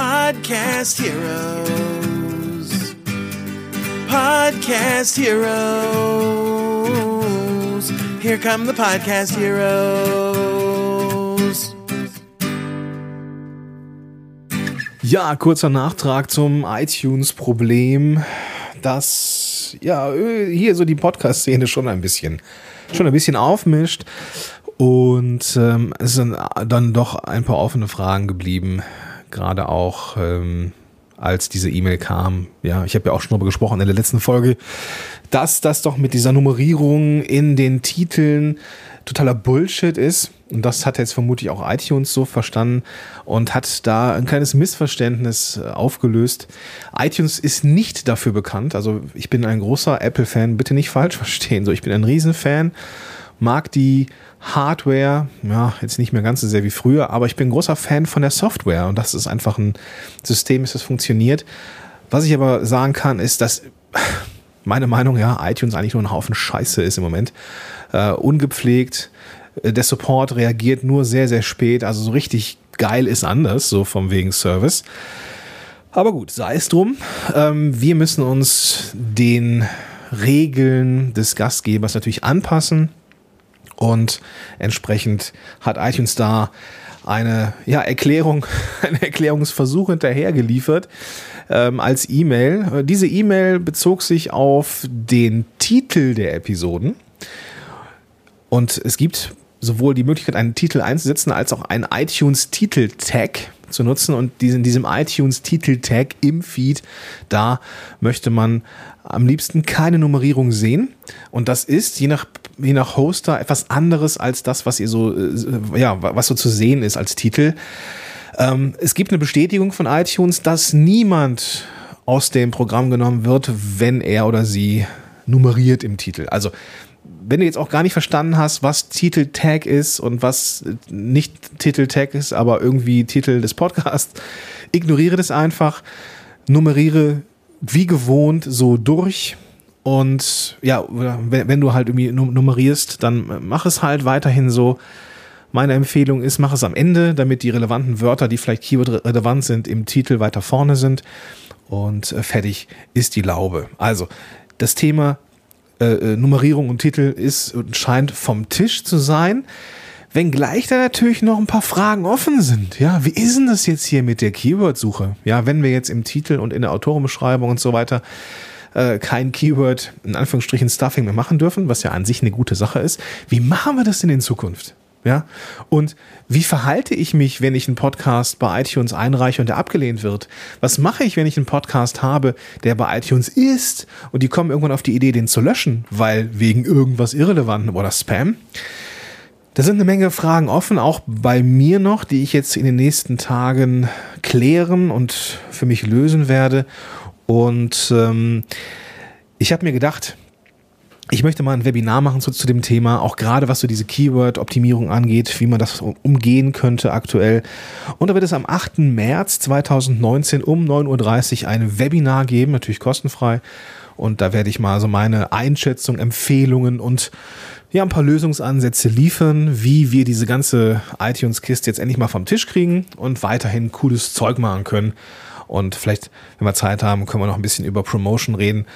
Podcast Heroes. Podcast Heroes. Here come the Podcast Heroes. Ja, kurzer Nachtrag zum iTunes-Problem, dass ja hier so die Podcast-Szene schon ein bisschen schon ein bisschen aufmischt. Und ähm, es sind dann doch ein paar offene Fragen geblieben, gerade auch ähm, als diese E-Mail kam. Ja, ich habe ja auch schon darüber gesprochen in der letzten Folge, dass das doch mit dieser Nummerierung in den Titeln totaler Bullshit ist. Und das hat jetzt vermutlich auch iTunes so verstanden und hat da ein kleines Missverständnis äh, aufgelöst. iTunes ist nicht dafür bekannt. Also ich bin ein großer Apple-Fan, bitte nicht falsch verstehen. So, ich bin ein Riesenfan, mag die Hardware, ja, jetzt nicht mehr ganz so sehr wie früher, aber ich bin großer Fan von der Software und das ist einfach ein System, das funktioniert. Was ich aber sagen kann, ist, dass meine Meinung, ja, iTunes eigentlich nur ein Haufen Scheiße ist im Moment. Äh, ungepflegt. Äh, der Support reagiert nur sehr, sehr spät. Also so richtig geil ist anders, so vom wegen Service. Aber gut, sei es drum. Ähm, wir müssen uns den Regeln des Gastgebers natürlich anpassen. Und entsprechend hat iTunes da eine ja, Erklärung, einen Erklärungsversuch hinterher geliefert ähm, als E-Mail. Diese E-Mail bezog sich auf den Titel der Episoden. Und es gibt sowohl die Möglichkeit, einen Titel einzusetzen, als auch einen iTunes-Titel-Tag zu nutzen. Und in diesem iTunes-Titel-Tag im Feed, da möchte man am liebsten keine Nummerierung sehen. Und das ist je nach, je nach Hoster etwas anderes als das, was ihr so, äh, ja, was so zu sehen ist als Titel. Ähm, es gibt eine Bestätigung von iTunes, dass niemand aus dem Programm genommen wird, wenn er oder sie nummeriert im Titel. Also, wenn du jetzt auch gar nicht verstanden hast, was Titel-Tag ist und was nicht Titel-Tag ist, aber irgendwie Titel des Podcasts, ignoriere das einfach, nummeriere wie gewohnt so durch. Und ja, wenn, du halt irgendwie nummerierst, dann mach es halt weiterhin so. Meine Empfehlung ist, mach es am Ende, damit die relevanten Wörter, die vielleicht Keyword-relevant sind, im Titel weiter vorne sind. Und äh, fertig ist die Laube. Also, das Thema äh, äh, Nummerierung und Titel ist und scheint vom Tisch zu sein. Wenngleich da natürlich noch ein paar Fragen offen sind. Ja, wie ist denn das jetzt hier mit der Keyword-Suche? Ja, wenn wir jetzt im Titel und in der Autorenbeschreibung und so weiter äh, kein Keyword, in Anführungsstrichen Stuffing mehr machen dürfen, was ja an sich eine gute Sache ist. Wie machen wir das denn in Zukunft? Ja, und wie verhalte ich mich, wenn ich einen Podcast bei iTunes einreiche und der abgelehnt wird? Was mache ich, wenn ich einen Podcast habe, der bei iTunes ist und die kommen irgendwann auf die Idee, den zu löschen, weil wegen irgendwas Irrelevantem oder Spam? Da sind eine Menge Fragen offen, auch bei mir noch, die ich jetzt in den nächsten Tagen klären und für mich lösen werde. Und ähm, ich habe mir gedacht, ich möchte mal ein Webinar machen zu, zu dem Thema, auch gerade was so diese Keyword-Optimierung angeht, wie man das umgehen könnte aktuell. Und da wird es am 8. März 2019 um 9.30 Uhr ein Webinar geben, natürlich kostenfrei. Und da werde ich mal so meine Einschätzung, Empfehlungen und ja, ein paar Lösungsansätze liefern, wie wir diese ganze iTunes-Kiste jetzt endlich mal vom Tisch kriegen und weiterhin cooles Zeug machen können. Und vielleicht, wenn wir Zeit haben, können wir noch ein bisschen über Promotion reden.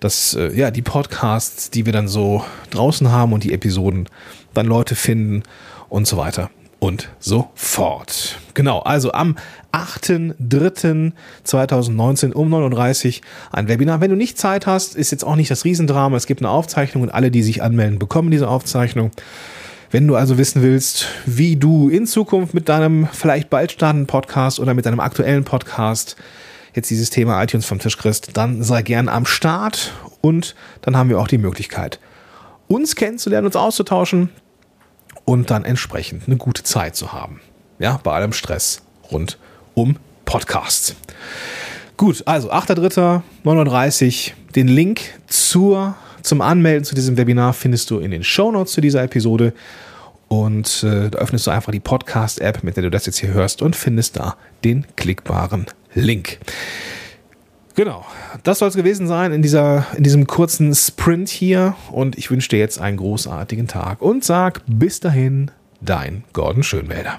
Dass äh, ja, die Podcasts, die wir dann so draußen haben und die Episoden dann Leute finden und so weiter und so fort. Genau, also am 8.3.2019 um 39 ein Webinar. Wenn du nicht Zeit hast, ist jetzt auch nicht das Riesendrama. Es gibt eine Aufzeichnung und alle, die sich anmelden, bekommen diese Aufzeichnung. Wenn du also wissen willst, wie du in Zukunft mit deinem vielleicht bald startenden Podcast oder mit deinem aktuellen Podcast jetzt dieses Thema iTunes vom Tisch kriegst, dann sei gern am Start und dann haben wir auch die Möglichkeit, uns kennenzulernen, uns auszutauschen und dann entsprechend eine gute Zeit zu haben. Ja, bei allem Stress rund um Podcasts. Gut, also 8.3.39. Den Link zur, zum Anmelden zu diesem Webinar findest du in den Shownotes zu dieser Episode. Und äh, da öffnest du einfach die Podcast-App, mit der du das jetzt hier hörst, und findest da den klickbaren Link. Genau, das soll es gewesen sein in, dieser, in diesem kurzen Sprint hier. Und ich wünsche dir jetzt einen großartigen Tag und sag bis dahin, dein Gordon Schönwälder.